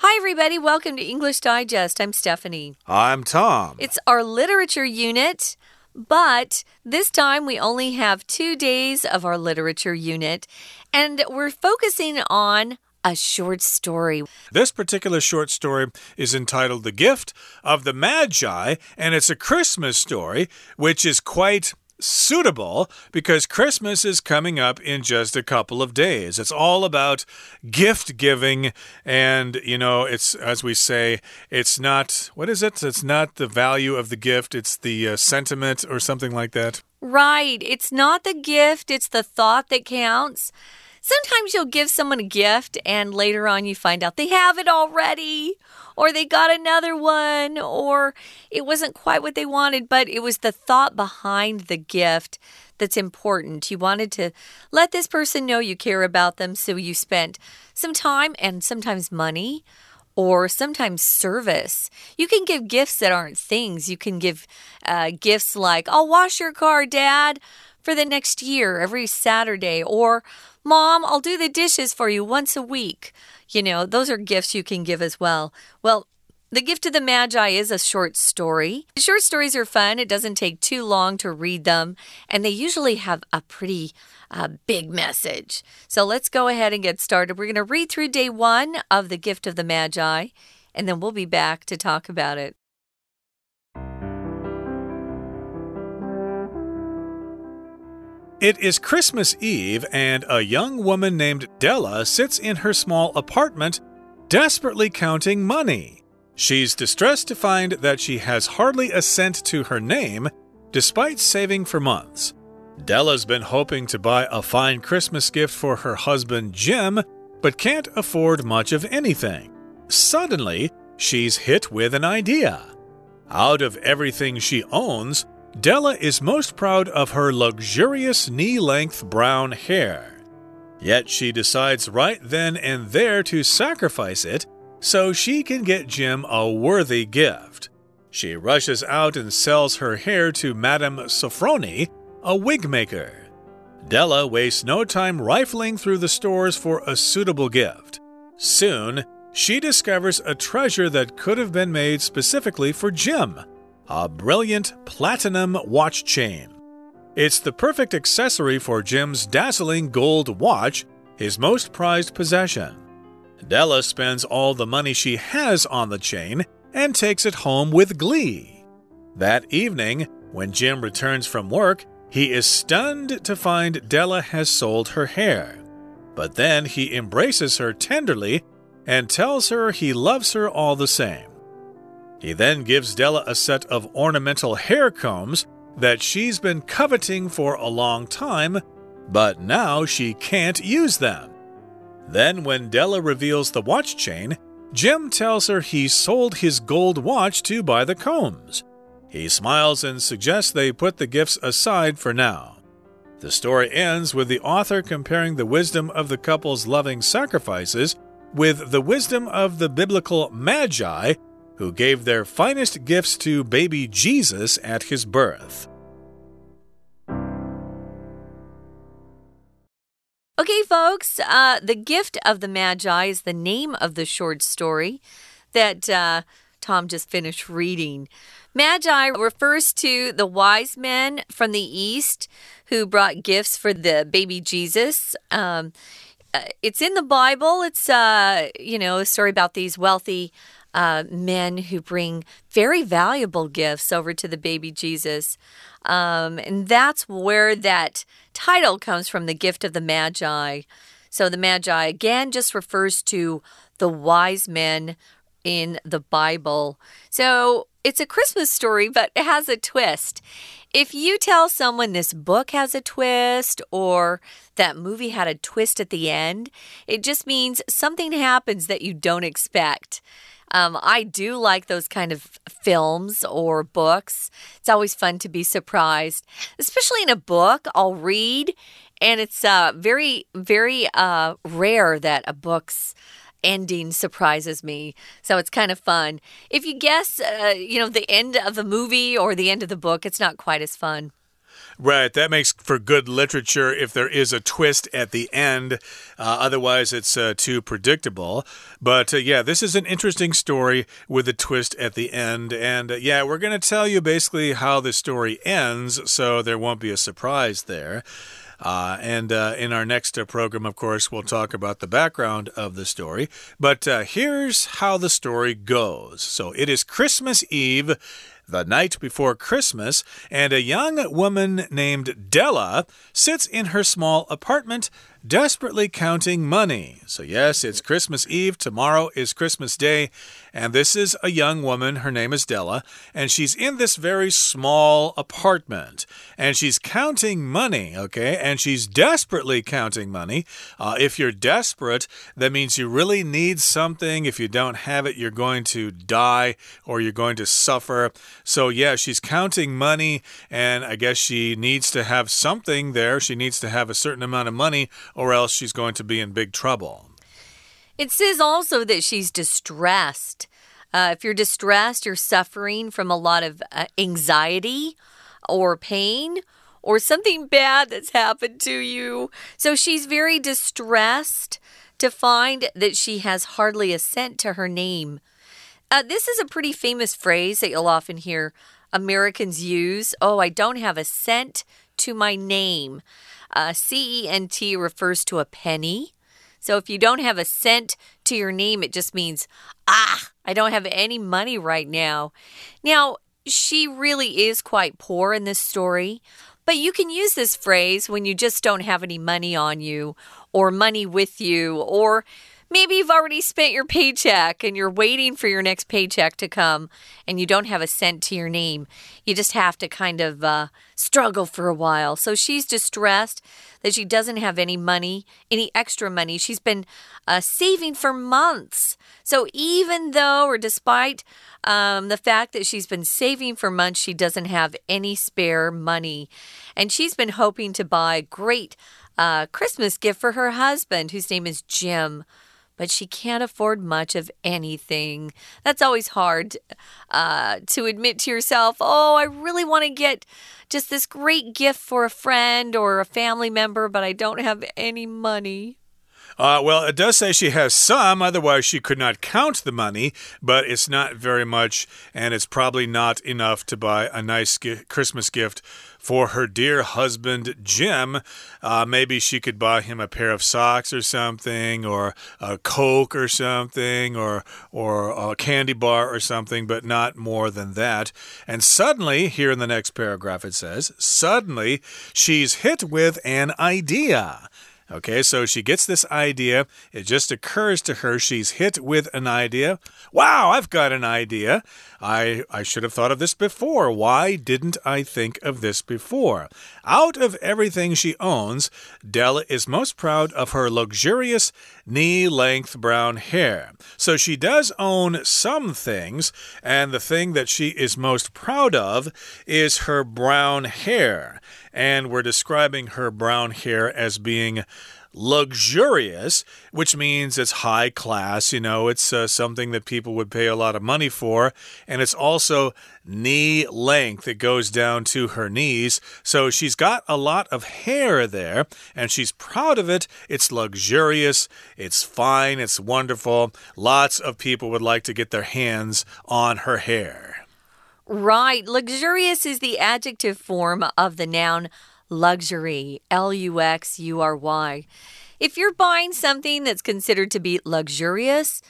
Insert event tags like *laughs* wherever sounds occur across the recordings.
Hi, everybody. Welcome to English Digest. I'm Stephanie. I'm Tom. It's our literature unit, but this time we only have two days of our literature unit, and we're focusing on a short story. This particular short story is entitled The Gift of the Magi, and it's a Christmas story, which is quite suitable because Christmas is coming up in just a couple of days. It's all about gift giving. And, you know, it's, as we say, it's not, what is it? It's not the value of the gift, it's the uh, sentiment or something like that. Right. It's not the gift, it's the thought that counts. Sometimes you'll give someone a gift and later on you find out they have it already, or they got another one, or it wasn't quite what they wanted, but it was the thought behind the gift that's important. You wanted to let this person know you care about them, so you spent some time and sometimes money or sometimes service. You can give gifts that aren't things. You can give uh, gifts like, I'll wash your car, Dad, for the next year every Saturday, or Mom, I'll do the dishes for you once a week. You know, those are gifts you can give as well. Well, the Gift of the Magi is a short story. Short stories are fun. It doesn't take too long to read them, and they usually have a pretty uh, big message. So let's go ahead and get started. We're going to read through day one of the Gift of the Magi, and then we'll be back to talk about it. It is Christmas Eve, and a young woman named Della sits in her small apartment, desperately counting money. She's distressed to find that she has hardly a cent to her name, despite saving for months. Della's been hoping to buy a fine Christmas gift for her husband Jim, but can't afford much of anything. Suddenly, she's hit with an idea. Out of everything she owns, Della is most proud of her luxurious knee length brown hair. Yet she decides right then and there to sacrifice it so she can get Jim a worthy gift. She rushes out and sells her hair to Madame Sofronie, a wig maker. Della wastes no time rifling through the stores for a suitable gift. Soon, she discovers a treasure that could have been made specifically for Jim a brilliant platinum watch chain. It's the perfect accessory for Jim's dazzling gold watch, his most prized possession. Della spends all the money she has on the chain and takes it home with glee. That evening, when Jim returns from work, he is stunned to find Della has sold her hair. But then he embraces her tenderly and tells her he loves her all the same. He then gives Della a set of ornamental hair combs that she's been coveting for a long time, but now she can't use them. Then, when Della reveals the watch chain, Jim tells her he sold his gold watch to buy the combs. He smiles and suggests they put the gifts aside for now. The story ends with the author comparing the wisdom of the couple's loving sacrifices with the wisdom of the biblical magi who gave their finest gifts to baby Jesus at his birth. Okay, folks, uh, The Gift of the Magi is the name of the short story that uh, Tom just finished reading. Magi refers to the wise men from the East who brought gifts for the baby Jesus. Um, uh, it's in the Bible. It's, uh, you know, a story about these wealthy uh, men who bring very valuable gifts over to the baby Jesus. Um, and that's where that title comes from the gift of the Magi. So the Magi, again, just refers to the wise men in the Bible. So it's a Christmas story, but it has a twist. If you tell someone this book has a twist or that movie had a twist at the end, it just means something happens that you don't expect. Um, I do like those kind of films or books. It's always fun to be surprised, especially in a book. I'll read, and it's uh, very, very uh, rare that a book's ending surprises me. So it's kind of fun. If you guess, uh, you know, the end of the movie or the end of the book, it's not quite as fun. Right. That makes for good literature if there is a twist at the end. Uh, otherwise, it's uh, too predictable. But uh, yeah, this is an interesting story with a twist at the end. And uh, yeah, we're going to tell you basically how the story ends, so there won't be a surprise there. Uh, and uh, in our next uh, program, of course, we'll talk about the background of the story. But uh, here's how the story goes. So it is Christmas Eve the night before Christmas, and a young woman named Della sits in her small apartment desperately counting money. So, yes, it's Christmas Eve. Tomorrow is Christmas Day. And this is a young woman. Her name is Della. And she's in this very small apartment. And she's counting money, okay? And she's desperately counting money. Uh, if you're desperate, that means you really need something. If you don't have it, you're going to die or you're going to suffer. So, yeah, she's counting money. And I guess she needs to have something there. She needs to have a certain amount of money or else she's going to be in big trouble. It says also that she's distressed. Uh, if you're distressed, you're suffering from a lot of uh, anxiety or pain or something bad that's happened to you. So she's very distressed to find that she has hardly a cent to her name. Uh, this is a pretty famous phrase that you'll often hear Americans use. Oh, I don't have a cent to my name. Uh, CENT refers to a penny. So if you don't have a cent to your name, it just means, ah, I don't have any money right now. Now, she really is quite poor in this story, but you can use this phrase when you just don't have any money on you or money with you or Maybe you've already spent your paycheck and you're waiting for your next paycheck to come and you don't have a cent to your name. You just have to kind of uh, struggle for a while. So she's distressed that she doesn't have any money, any extra money. She's been uh, saving for months. So even though, or despite um, the fact that she's been saving for months, she doesn't have any spare money. And she's been hoping to buy a great uh, Christmas gift for her husband, whose name is Jim but she can't afford much of anything. That's always hard uh, to admit to yourself. Oh, I really want to get just this great gift for a friend or a family member, but I don't have any money. Uh, well, it does say she has some, otherwise, she could not count the money, but it's not very much, and it's probably not enough to buy a nice Christmas gift for her dear husband, Jim. Uh, maybe she could buy him a pair of socks or something, or a Coke or something, or, or a candy bar or something, but not more than that. And suddenly, here in the next paragraph, it says, suddenly she's hit with an idea. Okay, so she gets this idea. It just occurs to her she's hit with an idea. Wow, I've got an idea. I, I should have thought of this before. Why didn't I think of this before? Out of everything she owns, Della is most proud of her luxurious knee length brown hair. So she does own some things, and the thing that she is most proud of is her brown hair and we're describing her brown hair as being luxurious, which means it's high class. You know, it's uh, something that people would pay a lot of money for. And it's also knee length. It goes down to her knees. So she's got a lot of hair there, and she's proud of it. It's luxurious, it's fine, it's wonderful. Lots of people would like to get their hands on her hair. Right. Luxurious is the adjective form of the noun luxury. L U X U R Y. If you're buying something that's considered to be luxurious,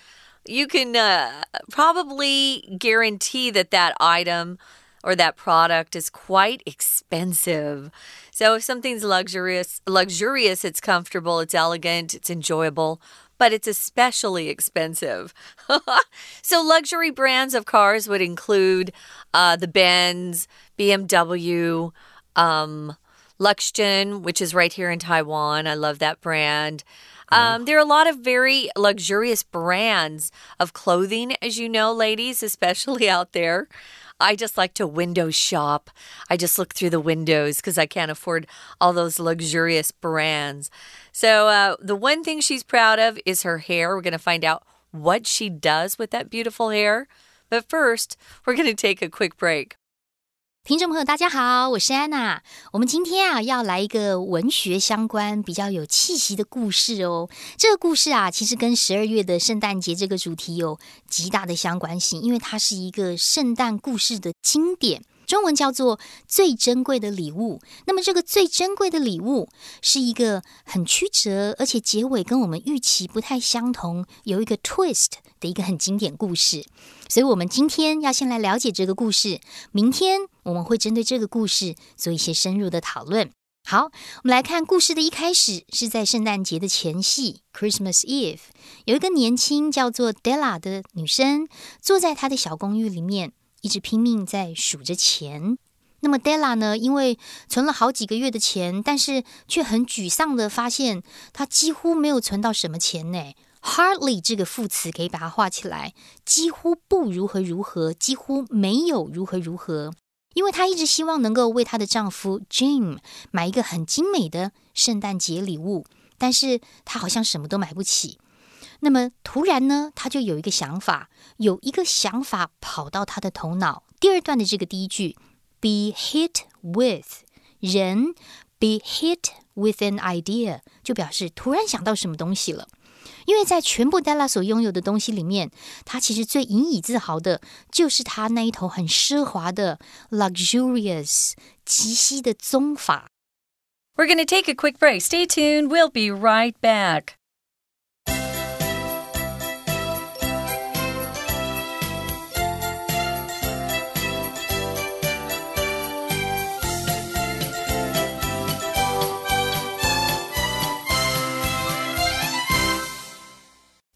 you can uh, probably guarantee that that item or that product is quite expensive. So if something's luxurious, luxurious, it's comfortable, it's elegant, it's enjoyable but it's especially expensive. *laughs* so, luxury brands of cars would include uh, the Benz, BMW, um, Luxgen, which is right here in Taiwan. I love that brand. Um, there are a lot of very luxurious brands of clothing, as you know, ladies, especially *laughs* out there. I just like to window shop. I just look through the windows because I can't afford all those luxurious brands. So, uh, the one thing she's proud of is her hair. We're going to find out what she does with that beautiful hair. But first, we're going to take a quick break. 听众朋友，大家好，我是安娜。我们今天啊，要来一个文学相关、比较有气息的故事哦。这个故事啊，其实跟十二月的圣诞节这个主题有极大的相关性，因为它是一个圣诞故事的经典。中文叫做最珍贵的礼物。那么，这个最珍贵的礼物是一个很曲折，而且结尾跟我们预期不太相同，有一个 twist 的一个很经典故事。所以，我们今天要先来了解这个故事。明天我们会针对这个故事做一些深入的讨论。好，我们来看故事的一开始是在圣诞节的前夕，Christmas Eve，有一个年轻叫做 Della 的女生坐在她的小公寓里面。一直拼命在数着钱。那么 Della 呢？因为存了好几个月的钱，但是却很沮丧的发现，他几乎没有存到什么钱呢？Hardly 这个副词可以把它画起来，几乎不如何如何，几乎没有如何如何。因为她一直希望能够为她的丈夫 Jim 买一个很精美的圣诞节礼物，但是她好像什么都买不起。那么突然呢，他就有一个想法，有一个想法跑到他的头脑。第二段的这个第一句，be hit with 人，be hit with an idea，就表示突然想到什么东西了。因为在全部 Della 所拥有的东西里面，他其实最引以自豪的就是他那一头很奢华的 luxurious 极西的棕发。We're going to take a quick break. Stay tuned. We'll be right back.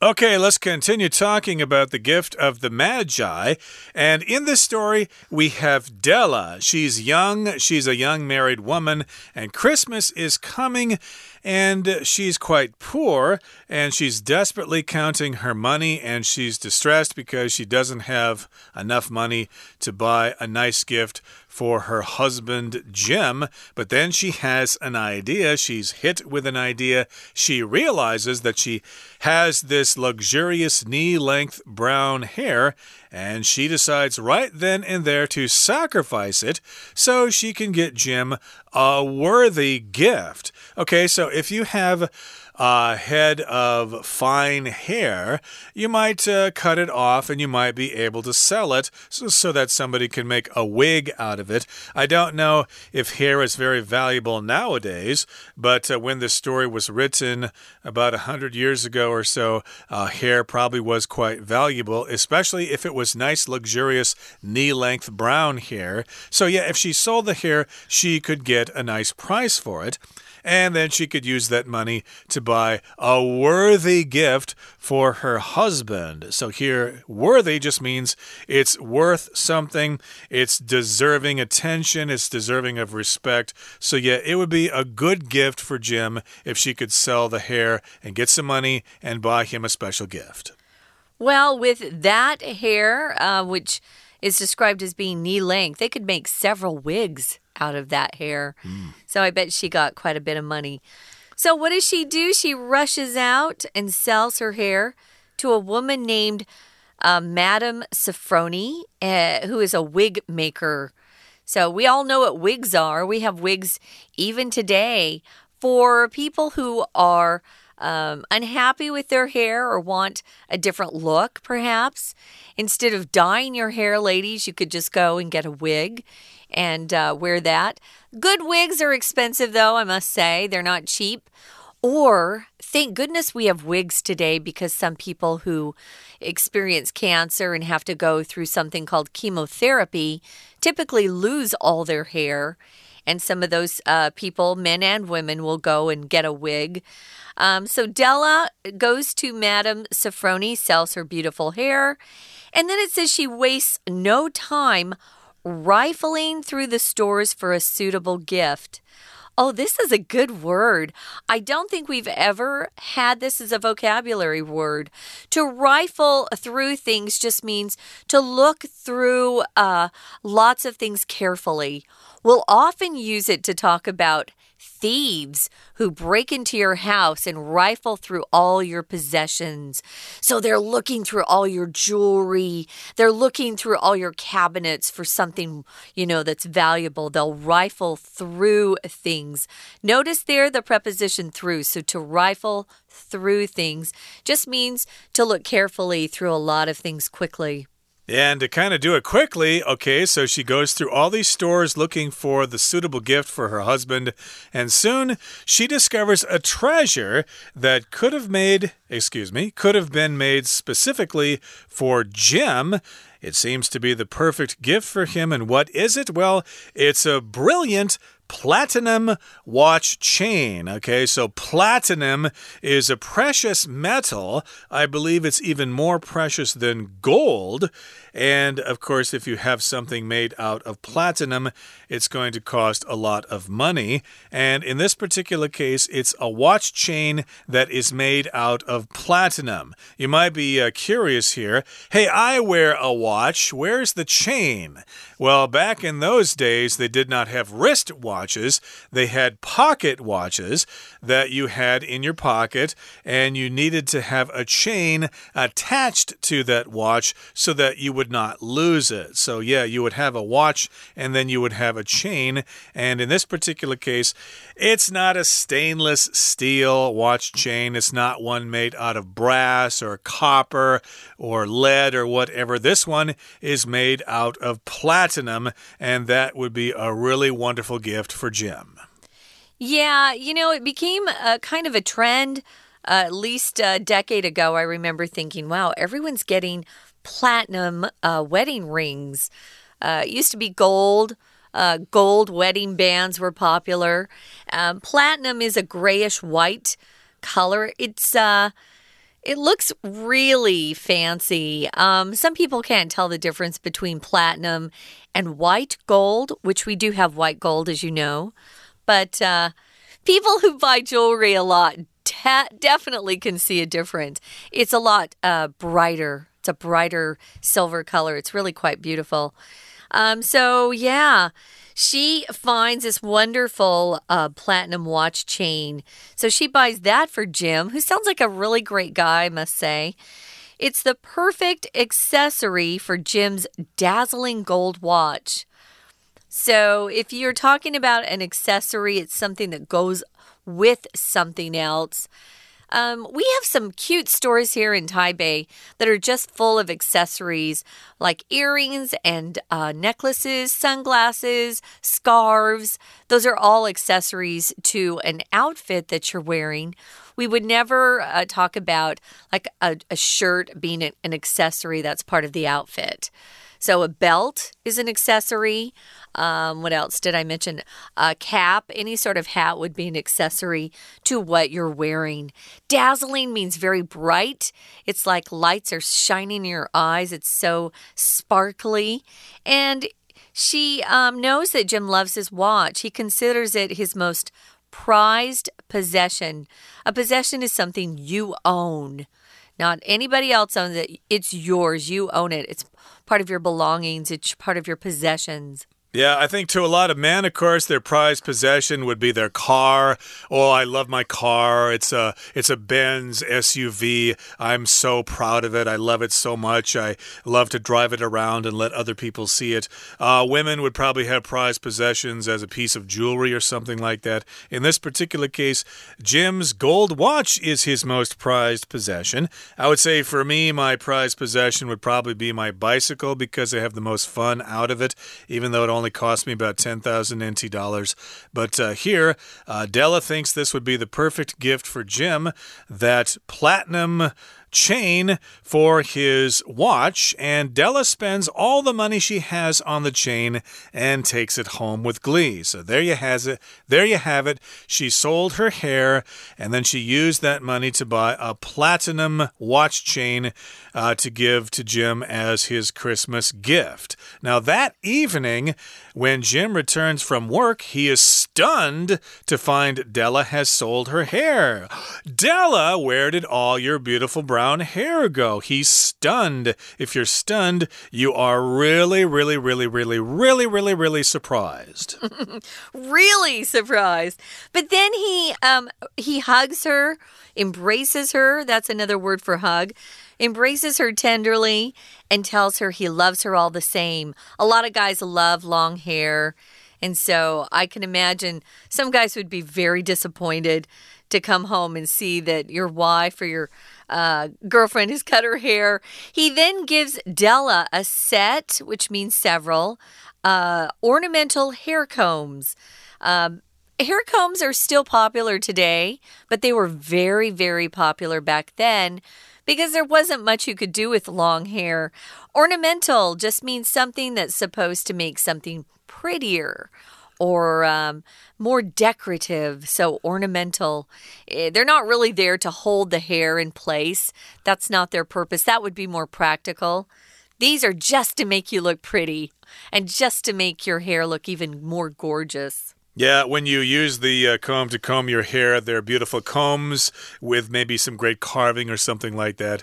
Okay, let's continue talking about the gift of the Magi. And in this story, we have Della. She's young, she's a young married woman, and Christmas is coming and she's quite poor and she's desperately counting her money and she's distressed because she doesn't have enough money to buy a nice gift for her husband Jim. But then she has an idea. She's hit with an idea. She realizes that she has this luxurious knee length brown hair and she decides right then and there to sacrifice it so she can get Jim a worthy gift. Okay, so if you have a head of fine hair, you might uh, cut it off and you might be able to sell it so, so, that somebody can make a wig out of it. I don't know if hair is very valuable nowadays, but uh, when this story was written about a hundred years ago or so, uh, hair probably was quite valuable, especially if it was nice, luxurious, knee length brown hair. So, yeah, if she sold the hair, she could get a nice price for it and then she could use that money to buy a worthy gift for her husband. So here, worthy just means it's worth something, it's deserving attention, it's deserving of respect. So, yeah, it would be a good gift for Jim if she could sell the hair and get some money and buy him a special gift. Well, with that hair, uh, which is described as being knee length, they could make several wigs out of that hair. Mm. So I bet she got quite a bit of money. So what does she do? She rushes out and sells her hair to a woman named uh, Madame Sofronie, uh, who is a wig maker. So we all know what wigs are. We have wigs even today for people who are um, unhappy with their hair or want a different look, perhaps. Instead of dyeing your hair, ladies, you could just go and get a wig and uh, wear that. Good wigs are expensive, though, I must say. They're not cheap. Or thank goodness we have wigs today because some people who experience cancer and have to go through something called chemotherapy typically lose all their hair. And some of those uh, people, men and women, will go and get a wig. Um, so Della goes to Madame Sofronie, sells her beautiful hair. And then it says she wastes no time rifling through the stores for a suitable gift. Oh, this is a good word. I don't think we've ever had this as a vocabulary word. To rifle through things just means to look through uh, lots of things carefully. We'll often use it to talk about thieves who break into your house and rifle through all your possessions. So they're looking through all your jewelry, they're looking through all your cabinets for something, you know, that's valuable. They'll rifle through things. Notice there the preposition through. So to rifle through things just means to look carefully through a lot of things quickly. And to kind of do it quickly, okay, so she goes through all these stores looking for the suitable gift for her husband, and soon she discovers a treasure that could have made, excuse me, could have been made specifically for Jim. It seems to be the perfect gift for him. And what is it? Well, it's a brilliant platinum watch chain. Okay, so platinum is a precious metal. I believe it's even more precious than gold. And of course, if you have something made out of platinum, it's going to cost a lot of money. And in this particular case, it's a watch chain that is made out of platinum. You might be uh, curious here. Hey, I wear a watch. Where's the chain? Well, back in those days, they did not have wrist watches. They had pocket watches that you had in your pocket, and you needed to have a chain attached to that watch so that you would not lose it. So, yeah, you would have a watch and then you would have a chain. And in this particular case, it's not a stainless steel watch chain, it's not one made out of brass or copper or lead or whatever. This one is made out of platinum, and that would be a really wonderful gift for Jim. Yeah, you know, it became a kind of a trend. Uh, at least a decade ago, I remember thinking, wow, everyone's getting platinum uh, wedding rings. Uh, it used to be gold. Uh, gold wedding bands were popular. Um, platinum is a grayish white color. It's uh, it looks really fancy. Um, some people can't tell the difference between platinum and white gold, which we do have white gold, as you know. But uh, people who buy jewelry a lot definitely can see a difference. It's a lot uh, brighter. It's a brighter silver color. It's really quite beautiful. Um, so, yeah, she finds this wonderful uh, platinum watch chain. So she buys that for Jim, who sounds like a really great guy, I must say. It's the perfect accessory for Jim's dazzling gold watch. So, if you're talking about an accessory, it's something that goes with something else. Um, we have some cute stores here in Taipei that are just full of accessories like earrings and uh, necklaces, sunglasses, scarves. Those are all accessories to an outfit that you're wearing. We would never uh, talk about like a, a shirt being an, an accessory that's part of the outfit. So a belt is an accessory. Um, what else did I mention? A cap, any sort of hat would be an accessory to what you're wearing. Dazzling means very bright. It's like lights are shining in your eyes. It's so sparkly. And she um, knows that Jim loves his watch. He considers it his most prized possession. A possession is something you own. Not anybody else owns it. It's yours. You own it. It's part of your belongings, it's part of your possessions. Yeah, I think to a lot of men, of course, their prized possession would be their car. Oh, I love my car. It's a it's a Benz SUV. I'm so proud of it. I love it so much. I love to drive it around and let other people see it. Uh, women would probably have prized possessions as a piece of jewelry or something like that. In this particular case, Jim's gold watch is his most prized possession. I would say for me, my prized possession would probably be my bicycle because I have the most fun out of it, even though it only only cost me about 10,000 NT dollars. But uh, here, uh, Della thinks this would be the perfect gift for Jim that platinum chain for his watch, and Della spends all the money she has on the chain and takes it home with glee. So there you has it. There you have it. She sold her hair, and then she used that money to buy a platinum watch chain uh, to give to Jim as his Christmas gift. Now that evening, when Jim returns from work, he is stunned to find Della has sold her hair. Della, where did all your beautiful brown brown hair go? He's stunned. If you're stunned, you are really, really, really, really, really, really, really surprised. *laughs* really surprised. But then he um he hugs her, embraces her. That's another word for hug. Embraces her tenderly and tells her he loves her all the same. A lot of guys love long hair. And so I can imagine some guys would be very disappointed to come home and see that your wife or your uh, girlfriend has cut her hair. He then gives Della a set, which means several, uh, ornamental hair combs. Um, hair combs are still popular today, but they were very, very popular back then because there wasn't much you could do with long hair. Ornamental just means something that's supposed to make something prettier or um, more decorative, so ornamental. Eh, they're not really there to hold the hair in place. That's not their purpose. That would be more practical. These are just to make you look pretty and just to make your hair look even more gorgeous. Yeah, when you use the uh, comb to comb your hair, they're beautiful combs with maybe some great carving or something like that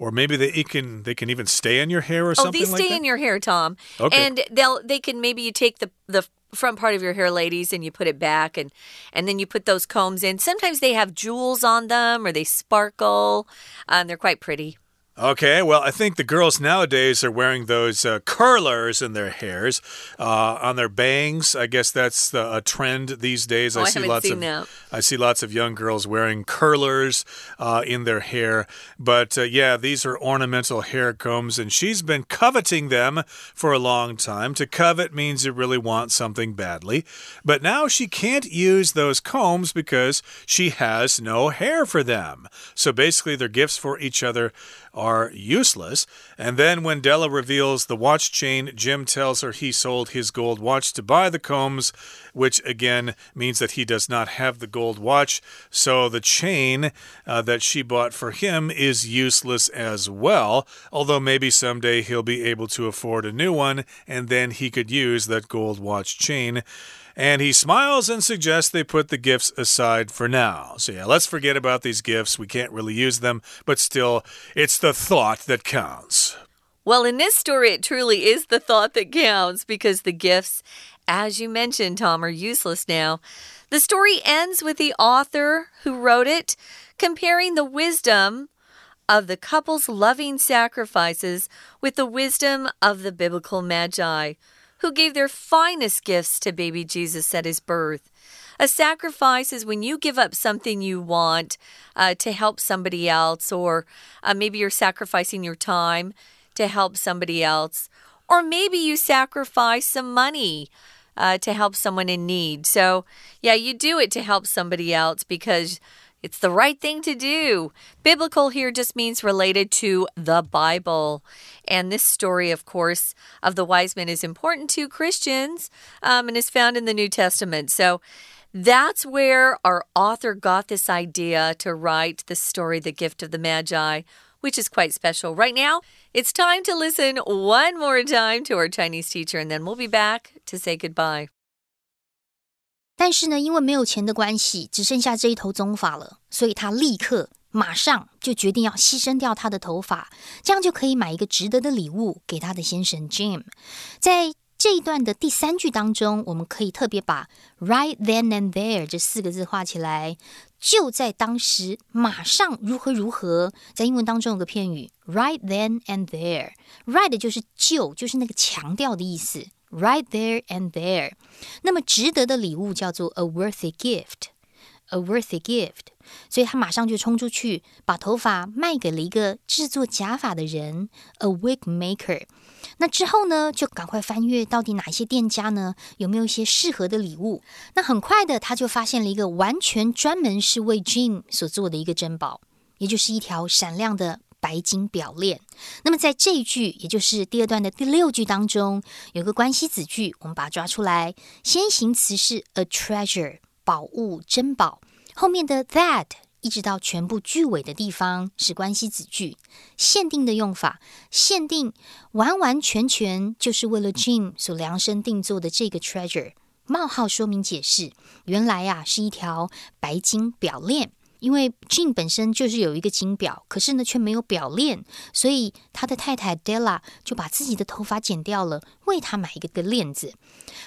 or maybe they can they can even stay in your hair or something. Like that. Oh, these stay in your hair, Tom. Okay. And they'll they can maybe you take the the front part of your hair ladies and you put it back and and then you put those combs in. Sometimes they have jewels on them or they sparkle uh, and they're quite pretty Okay, well, I think the girls nowadays are wearing those uh, curlers in their hairs, uh, on their bangs. I guess that's the, a trend these days. Oh, I, see lots seen of that. I see lots of young girls wearing curlers uh, in their hair. But uh, yeah, these are ornamental hair combs, and she's been coveting them for a long time. To covet means you really want something badly, but now she can't use those combs because she has no hair for them. So basically, they're gifts for each other are useless. And then when Della reveals the watch chain, Jim tells her he sold his gold watch to buy the combs, which again means that he does not have the gold watch. So the chain uh, that she bought for him is useless as well. Although maybe someday he'll be able to afford a new one and then he could use that gold watch chain. And he smiles and suggests they put the gifts aside for now. So, yeah, let's forget about these gifts. We can't really use them, but still, it's the thought that counts. Well, in this story, it truly is the thought that counts because the gifts, as you mentioned, Tom, are useless now. The story ends with the author who wrote it comparing the wisdom of the couple's loving sacrifices with the wisdom of the biblical magi who gave their finest gifts to baby Jesus at his birth. A sacrifice is when you give up something you want uh, to help somebody else, or uh, maybe you're sacrificing your time to help somebody else, or maybe you sacrifice some money. Uh, to help someone in need. So, yeah, you do it to help somebody else because it's the right thing to do. Biblical here just means related to the Bible. And this story, of course, of the wise men is important to Christians um, and is found in the New Testament. So, that's where our author got this idea to write the story, The Gift of the Magi, which is quite special. Right now, it's time to listen one more time to our Chinese teacher, and then we'll be back to say goodbye. 但是呢，因为没有钱的关系，只剩下这一头棕发了，所以他立刻马上就决定要牺牲掉他的头发，这样就可以买一个值得的礼物给他的先生 Jim。在这一段的第三句当中，我们可以特别把 right then and there 这四个字画起来，就在当时，马上如何如何。在英文当中有个片语 right then and there，right 就是就，就是那个强调的意思，right there and there。那么值得的礼物叫做 a worthy gift。A worthy gift，所以他马上就冲出去，把头发卖给了一个制作假发的人，a wig maker。那之后呢，就赶快翻阅到底哪一些店家呢有没有一些适合的礼物。那很快的，他就发现了一个完全专门是为 Jim 所做的一个珍宝，也就是一条闪亮的白金表链。那么在这一句，也就是第二段的第六句当中，有个关系子句，我们把它抓出来。先行词是 a treasure。宝物、珍宝，后面的 that 一直到全部句尾的地方是关系子句。限定的用法，限定完完全全就是为了 Jim 所量身定做的这个 treasure。冒号说明解释，原来啊是一条白金表链。因为 Jean 本身就是有一个金表，可是呢却没有表链，所以他的太太 Della 就把自己的头发剪掉了，为他买一个个链子。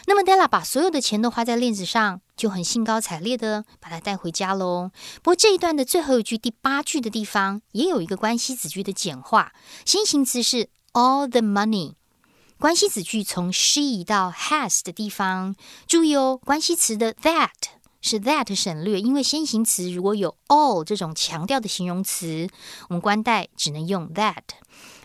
那么 Della 把所有的钱都花在链子上，就很兴高采烈的把它带回家喽。不过这一段的最后一句第八句的地方也有一个关系子句的简化，先行词是 all the money，关系子句从 she 到 has 的地方，注意哦，关系词的 that。是 that 省略，因为先行词如果有 all 这种强调的形容词，我们关代只能用 that。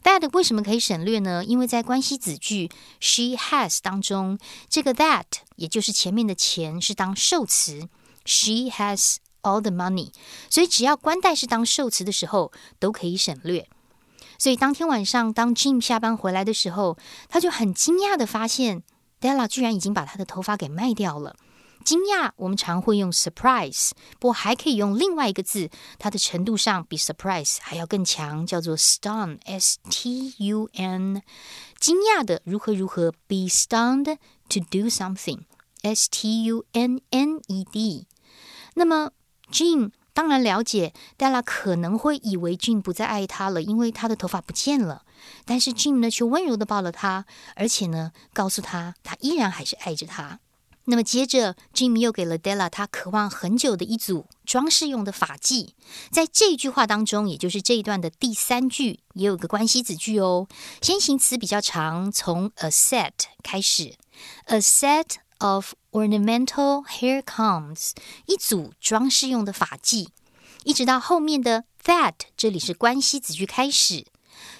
that 为什么可以省略呢？因为在关系子句 she has 当中，这个 that 也就是前面的钱是当受词，she has all the money，所以只要关代是当受词的时候都可以省略。所以当天晚上，当 Jim 下班回来的时候，他就很惊讶的发现 Della 居然已经把他的头发给卖掉了。惊讶，我们常会用 surprise，不过还可以用另外一个字，它的程度上比 surprise 还要更强，叫做 stun，s t u n。惊讶的如何如何，be stunned to do something，s t u n n e d。那么 Jean 当然了解，Della 可能会以为 Jean 不再爱他了，因为他的头发不见了。但是 Jean 呢，却温柔的抱了他，而且呢，告诉他，他依然还是爱着他。那么接着，Jim 又给了 Della 他渴望很久的一组装饰用的发髻。在这句话当中，也就是这一段的第三句，也有个关系子句哦。先行词比较长，从 a set 开始，a set of ornamental hair combs，一组装饰用的发髻，一直到后面的 that，这里是关系子句开始。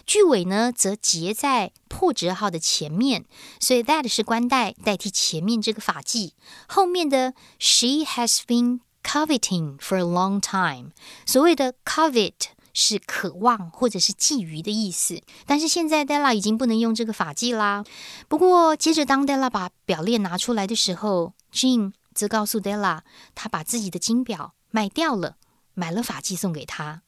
句尾呢，则结在破折号的前面，所以 that 是关代代替前面这个法纪。后面的 she has been coveting for a long time，所谓的 covet 是渴望或者是觊觎的意思。但是现在 Della 已经不能用这个法纪啦。不过接着当 Della 把表链拿出来的时候，Jean 则告诉 Della，他把自己的金表卖掉了，买了法纪送给他。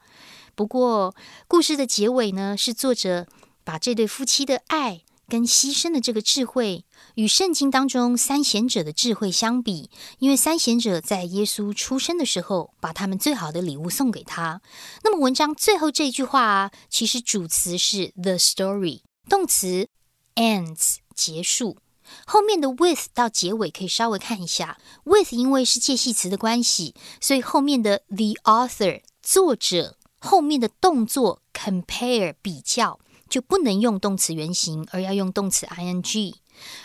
不过，故事的结尾呢，是作者把这对夫妻的爱跟牺牲的这个智慧，与圣经当中三贤者的智慧相比。因为三贤者在耶稣出生的时候，把他们最好的礼物送给他。那么，文章最后这句话啊，其实主词是 the story，动词 ends 结束，后面的 with 到结尾可以稍微看一下。with 因为是介系词的关系，所以后面的 the author 作者。后面的动作 compare 比较就不能用动词原形，而要用动词 ing。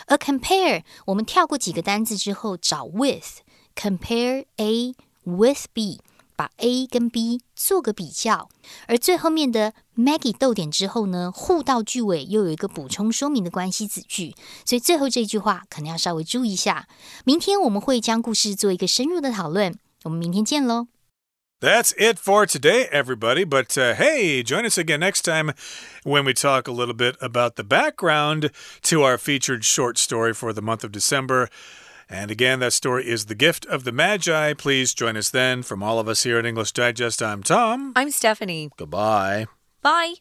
而 compare 我们跳过几个单字之后找 with，compare A with B，把 A 跟 B 做个比较。而最后面的 Maggie 逗点之后呢，互到句尾又有一个补充说明的关系子句，所以最后这句话可能要稍微注意一下。明天我们会将故事做一个深入的讨论，我们明天见喽。That's it for today, everybody. But uh, hey, join us again next time when we talk a little bit about the background to our featured short story for the month of December. And again, that story is The Gift of the Magi. Please join us then. From all of us here at English Digest, I'm Tom. I'm Stephanie. Goodbye. Bye.